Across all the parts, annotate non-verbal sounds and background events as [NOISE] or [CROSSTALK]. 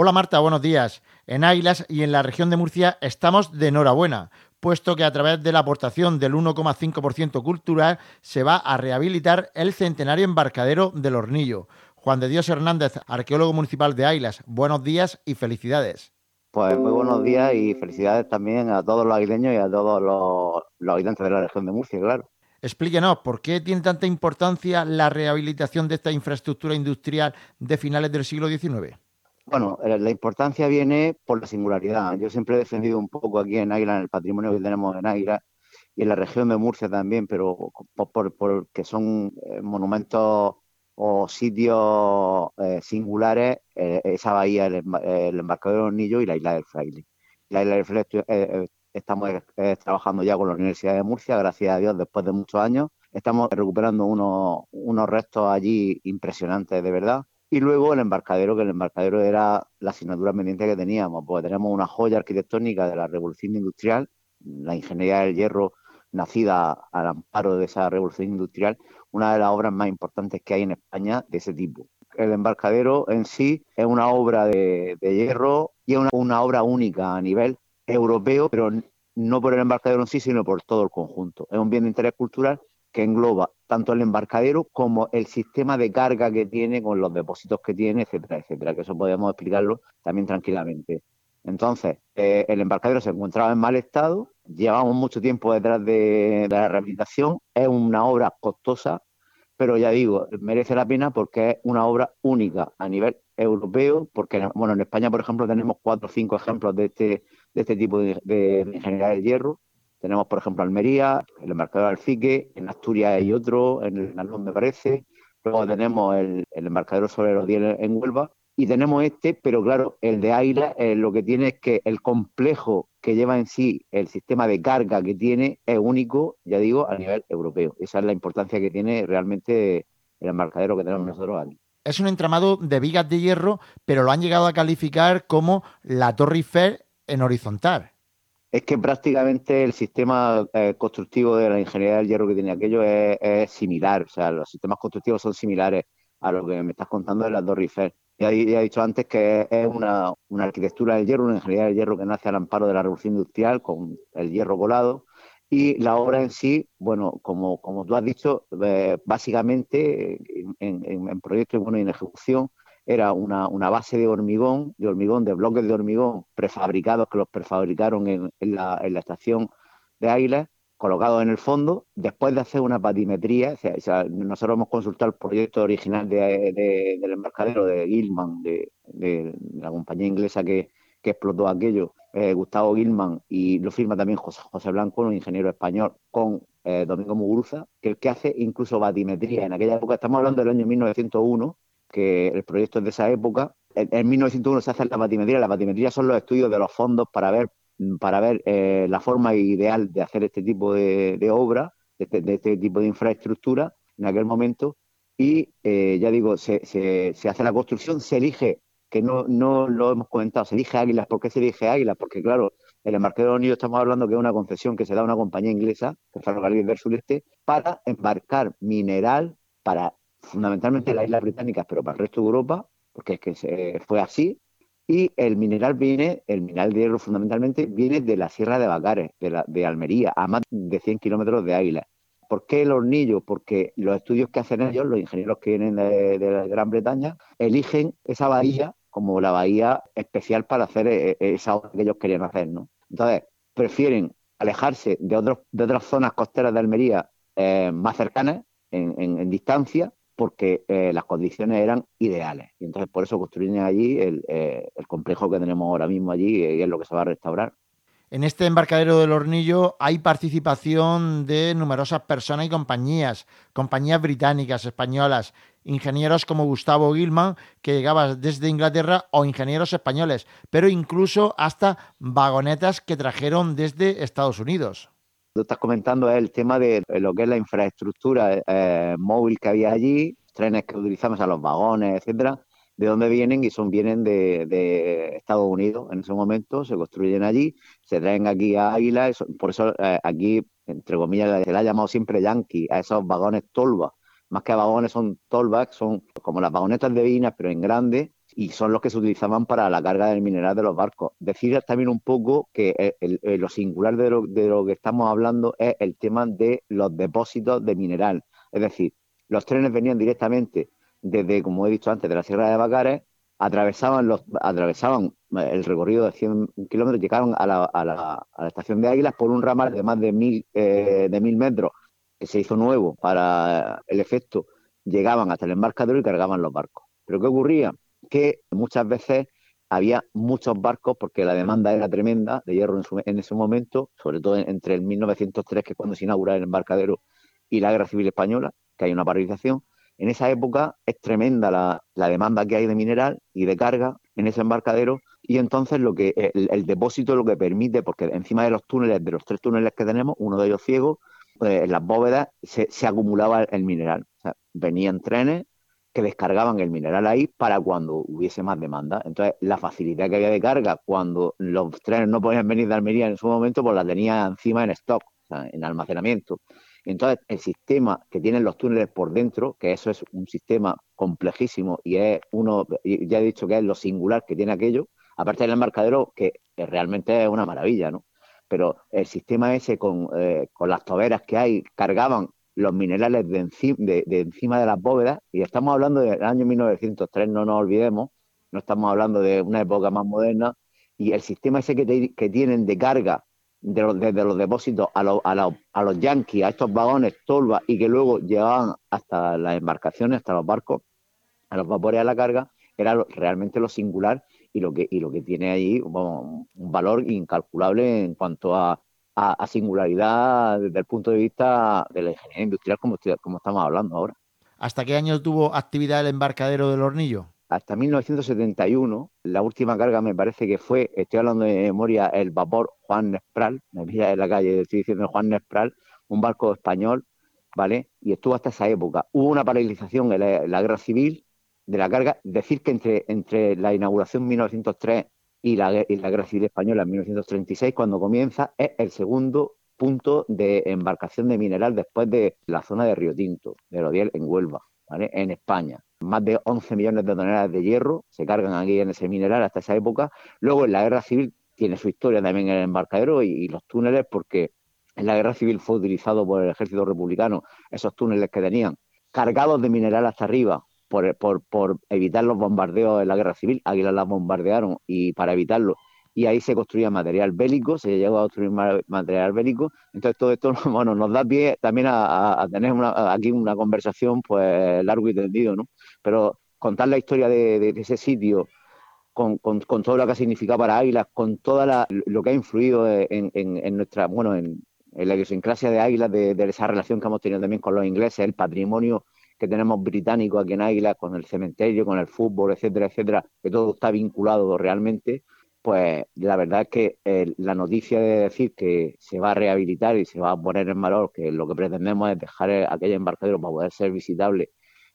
Hola Marta, buenos días. En Águilas y en la región de Murcia estamos de enhorabuena, puesto que a través de la aportación del 1,5% cultural se va a rehabilitar el centenario embarcadero del Hornillo. Juan de Dios Hernández, arqueólogo municipal de Águilas, buenos días y felicidades. Pues muy buenos días y felicidades también a todos los aguileños y a todos los, los habitantes de la región de Murcia, claro. Explíquenos, ¿por qué tiene tanta importancia la rehabilitación de esta infraestructura industrial de finales del siglo XIX? Bueno, eh, la importancia viene por la singularidad. Yo siempre he defendido un poco aquí en Águila, en el patrimonio que tenemos en Águila y en la región de Murcia también, pero por, porque son eh, monumentos o sitios eh, singulares, esa bahía, el, embarcadero de Hornillo y la isla del Fraile. La isla del Fraile estamos trabajando ya con la Universidad de Murcia, gracias a Dios, después de muchos años. Estamos recuperando unos, unos restos allí impresionantes, de verdad y luego el embarcadero, que el embarcadero era la asignatura pendiente que teníamos, porque tenemos una joya arquitectónica de la revolución industrial, la ingeniería del hierro nacida al amparo de esa revolución industrial, una de las obras más importantes que hay en España de ese tipo. El embarcadero en sí es una obra de, hierro y es una, una obra única a nivel europeo, pero no por el embarcadero en sí, sino por todo el conjunto. Es un bien de interés cultural que engloba tanto el embarcadero como el sistema de carga que tiene con los depósitos que tiene, etcétera, etcétera, que eso podemos explicarlo también tranquilamente. Entonces, eh, el embarcadero se encontraba en mal estado, llevamos mucho tiempo detrás de, la rehabilitación, es una obra costosa, pero ya digo, merece la pena porque es una obra única a nivel europeo, porque bueno, en España, por ejemplo, tenemos cuatro o cinco ejemplos de este, de este tipo de, de ingeniería del hierro, tenemos, por ejemplo, Almería, el embarcador Alfique, en Asturias hay otro, en el Nalón me parece. Luego tenemos el, embarcador sobre los 10 en Huelva. Y tenemos este, pero claro, el de Águila eh, lo que tiene es que el complejo que lleva en sí el sistema de carga que tiene es único, ya digo, a nivel europeo. Esa es la importancia que tiene realmente el embarcadero que tenemos nosotros aquí. Es un entramado de vigas de hierro, pero lo han llegado a calificar como la Torre Eiffel en horizontal es que prácticamente el sistema eh, constructivo de la ingeniería del hierro que tiene aquello es, similar, o sea, los sistemas constructivos son similares a lo que me estás contando de la Torre Eiffel. Ya, he dicho antes que es una, arquitectura del hierro, una ingeniería del hierro que nace al amparo de la revolución industrial con el hierro colado. Y la obra en sí, bueno, como, como tú has dicho, eh, básicamente en, en, en proyecto y, bueno, en ejecución, era una, una, base de hormigón, de hormigón, de bloques de hormigón prefabricados que los prefabricaron en, en, la, en la, estación de Águilas, colocados en el fondo, después de hacer una patimetría, o sea, nosotros hemos consultado el proyecto original de, del embarcadero de Gilman, de, la compañía inglesa que, que explotó aquello, eh, Gustavo Gilman, y lo firma también José, José Blanco, un ingeniero español, con eh, Domingo Muguruza, que el que hace incluso batimetría. En aquella época, estamos hablando del año 1901, que el proyecto es de esa época. En, 1901 se hace la batimetría. La batimetría son los estudios de los fondos para ver, para ver eh, la forma ideal de hacer este tipo de, obra, este, de este, tipo de infraestructura en aquel momento. Y eh, ya digo, se, se, hace la construcción, se elige, que no, no lo hemos comentado, se elige Águilas. ¿Por qué se elige Águilas? Porque, claro, el embarcadero Unido estamos hablando que es una concesión que se da a una compañía inglesa, el Ferrocarril del Sureste, para embarcar mineral para fundamentalmente las islas británicas, pero para el resto de Europa, porque es que se, fue así. Y el mineral viene, el mineral de hierro fundamentalmente, viene de la Sierra de Bacares, de, de Almería, a más de 100 kilómetros de Águila. ¿Por qué el hornillo? Porque los estudios que hacen ellos, los ingenieros que vienen de, de Gran Bretaña, eligen esa bahía como la bahía especial para hacer eh, eh, esa obra que ellos querían hacer, ¿no? Entonces, prefieren alejarse de, otros, de otras zonas costeras de Almería eh, más cercanas, en, en, distancia, porque eh, las condiciones eran ideales. Y entonces por eso construyen allí eh, el, complejo que tenemos ahora mismo allí y es lo que se va a restaurar. En este embarcadero del Hornillo hay participación de numerosas personas y compañías, compañías británicas, españolas, ingenieros como Gustavo Gilman, que llegaba desde Inglaterra, o ingenieros españoles, pero incluso hasta vagonetas que trajeron desde Estados Unidos tú estás comentando es el tema de lo que es la infraestructura eh, móvil que había allí, trenes que utilizamos, a los vagones, etcétera, de dónde vienen y son vienen de, Estados Unidos. En ese momento, se construyen allí, se traen aquí a Águila, por eso eh, aquí, entre comillas, se le ha llamado siempre Yankee a esos vagones tolva, más que vagones son tolvas, son como las vagonetas de Vinas, pero en grande, y son los que se utilizaban para la carga del mineral de los barcos. Decir también un poco que lo singular de lo, que estamos hablando es el tema de los depósitos de mineral. Es decir, los trenes venían directamente desde, como he dicho antes, de la Sierra de Bacares, atravesaban, los, atravesaban el recorrido de 100 kilómetros, llegaban a la, a, la, a la, estación de Águilas por un ramal de más de mil, eh, de mil metros que se hizo nuevo para el efecto, llegaban hasta el embarcadero y cargaban los barcos. Pero ¿qué ocurría? Que muchas veces había muchos barcos porque la demanda era tremenda de hierro en, ese momento, sobre todo entre el 1903, que es cuando se inaugura el embarcadero, y la Guerra Civil Española, que hay una paralización. En esa época es tremenda la, demanda que hay de mineral y de carga en ese embarcadero y entonces lo que el, depósito lo que permite, porque encima de los túneles, de los tres túneles que tenemos, uno de ellos ciego, pues, en las bóvedas se, acumulaba el mineral. venían trenes que descargaban el mineral ahí para cuando hubiese más demanda. Entonces, la facilidad que había de carga cuando los trenes no podían venir de Almería en su momento, pues la tenía encima en stock, en almacenamiento. Entonces, el sistema que tienen los túneles por dentro, que eso es un sistema complejísimo y es uno, ya he dicho que es lo singular que tiene aquello, aparte del embarcadero, que realmente es una maravilla, ¿no? Pero el sistema ese con, eh, con las toberas que hay, cargaban los minerales de, de, encima de las bóvedas, y estamos hablando del año 1903, no nos olvidemos, no estamos hablando de una época más moderna, y el sistema ese que, que tienen de carga desde los depósitos a, los, a, a los yanquis, a estos vagones tolva y que luego llegaban hasta las embarcaciones, hasta los barcos, a los vapores a la carga, era realmente lo singular y lo que, y lo que tiene ahí un valor incalculable en cuanto a, a, singularidad desde el punto de vista de la ingeniería industrial como, como estamos hablando ahora. ¿Hasta qué año tuvo actividad el embarcadero del hornillo? hasta 1971, la última carga me parece que fue, estoy hablando de memoria, el vapor Juan Nespral, me pilla en la calle, estoy diciendo Juan Nespral, un barco español, ¿vale? Y estuvo hasta esa época. Hubo una paralización en la, guerra civil de la carga, decir que entre, entre la inauguración 1903 y la, y guerra civil española en 1936, cuando comienza, es el segundo punto de embarcación de mineral después de la zona de Río Tinto, de Rodiel en Huelva, ¿vale? En España más de 11 millones de toneladas de hierro se cargan aquí en ese mineral hasta esa época. Luego en la guerra civil tiene su historia también el embarcadero y, los túneles, porque en la guerra civil fue utilizado por el ejército republicano esos túneles que tenían cargados de mineral hasta arriba por, por, por evitar los bombardeos en la guerra civil. Águilas las bombardearon y para evitarlo y ahí se construía material bélico, se llegó a construir material bélico. Entonces todo esto [LAUGHS] bueno, nos da pie también a, tener aquí una conversación pues largo y tendido, ¿no? Pero contar la historia de, ese sitio con, todo lo que ha significado para Águilas, con toda lo que ha influido en, nuestra, bueno, en, la idiosincrasia de Águilas, de, esa relación que hemos tenido también con los ingleses, el patrimonio que tenemos británico aquí en Águilas, con el cementerio, con el fútbol, etcétera, etcétera, que todo está vinculado realmente pues la verdad es que eh, la noticia de decir que se va a rehabilitar y se va a poner en valor, que lo que pretendemos es dejar aquella embarcadero para poder ser visitable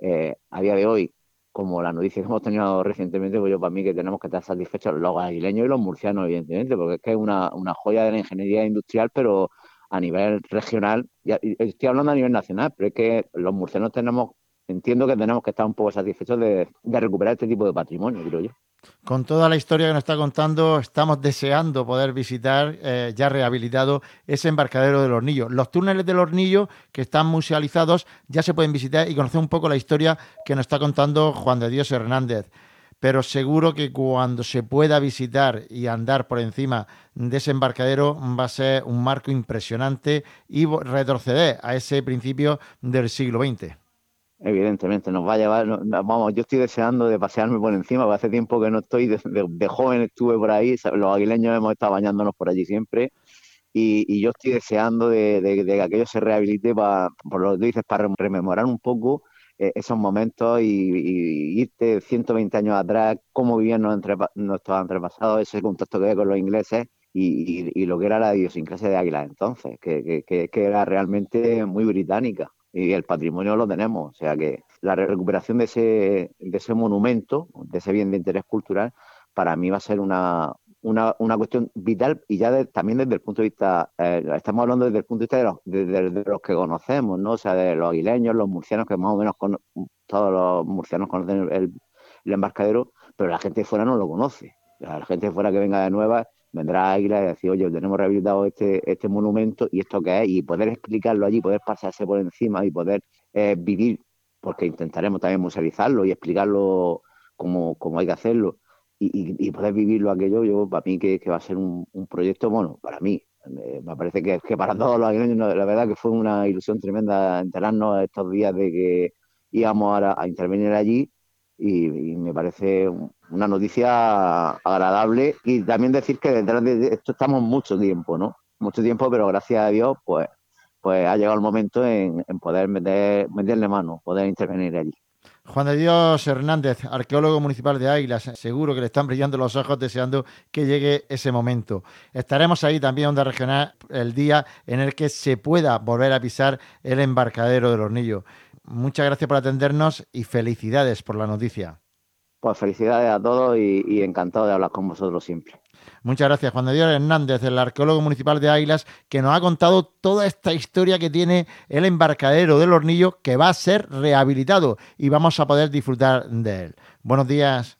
eh, a día de hoy, como la noticia que hemos tenido recientemente, pues yo para mí que tenemos que estar satisfechos los aguileños y los murcianos, evidentemente, porque es que es una, una joya de la ingeniería industrial, pero a nivel regional, y estoy hablando a nivel nacional, pero es que los murcianos tenemos, entiendo que tenemos que estar un poco satisfechos de, de recuperar este tipo de patrimonio, creo yo. Con toda la historia que nos está contando, estamos deseando poder visitar, eh, ya rehabilitado, ese embarcadero del Hornillo. Los túneles del Hornillo, que están musealizados, ya se pueden visitar y conocer un poco la historia que nos está contando Juan de Dios Hernández. Pero seguro que cuando se pueda visitar y andar por encima de ese embarcadero va a ser un marco impresionante y retroceder a ese principio del siglo XX. Evidentemente, nos va a llevar, vamos, yo estoy deseando de pasearme por encima, porque hace tiempo que no estoy, de, joven estuve por ahí, los aguileños hemos estado bañándonos por allí siempre, y, yo estoy deseando de, que aquello se rehabilite, para, por lo que dices, para rememorar un poco esos momentos y, irte 120 años atrás, cómo vivían nuestros antepasados, ese contacto que había con los ingleses, y, lo que era la idiosincrasia de Águila entonces, que, que, que era realmente muy británica y el patrimonio lo tenemos. O sea que la recuperación de ese, de ese monumento, de ese bien de interés cultural, para mí va a ser una, una, una cuestión vital y ya también desde el punto de vista, eh, estamos hablando desde el punto de vista de los, de, los que conocemos, ¿no? O sea, de los aguileños, los murcianos, que más o menos todos los murcianos conocen el, embarcadero, pero la gente de fuera no lo conoce. La gente de fuera que venga de nueva vendrá a Águila y decir, oye, tenemos rehabilitado este, este monumento y esto qué es, y poder explicarlo allí, poder pasarse por encima y poder eh, vivir, porque intentaremos también musealizarlo y explicarlo como, como hay que hacerlo, y, poder vivirlo aquello, yo para mí que, va a ser un, proyecto, bueno, para mí, me parece que, que para todos los años, la verdad que fue una ilusión tremenda enterarnos estos días de que íbamos a, a intervenir allí y, me parece una noticia agradable y también decir que detrás de esto estamos mucho tiempo, ¿no? Mucho tiempo, pero gracias a Dios, pues, pues ha llegado el momento en, poder meter, meterle mano, poder intervenir allí. Juan de Dios Hernández, arqueólogo municipal de Águilas, seguro que le están brillando los ojos deseando que llegue ese momento. Estaremos ahí también, Onda Regional, el día en el que se pueda volver a pisar el embarcadero del hornillo. Muchas gracias por atendernos y felicidades por la noticia. Pues felicidades a todos y, encantado de hablar con vosotros siempre. Muchas gracias, Juan de Dios Hernández, el arqueólogo municipal de Águilas, que nos ha contado toda esta historia que tiene el embarcadero del Hornillo, que va a ser rehabilitado y vamos a poder disfrutar de él. Buenos días.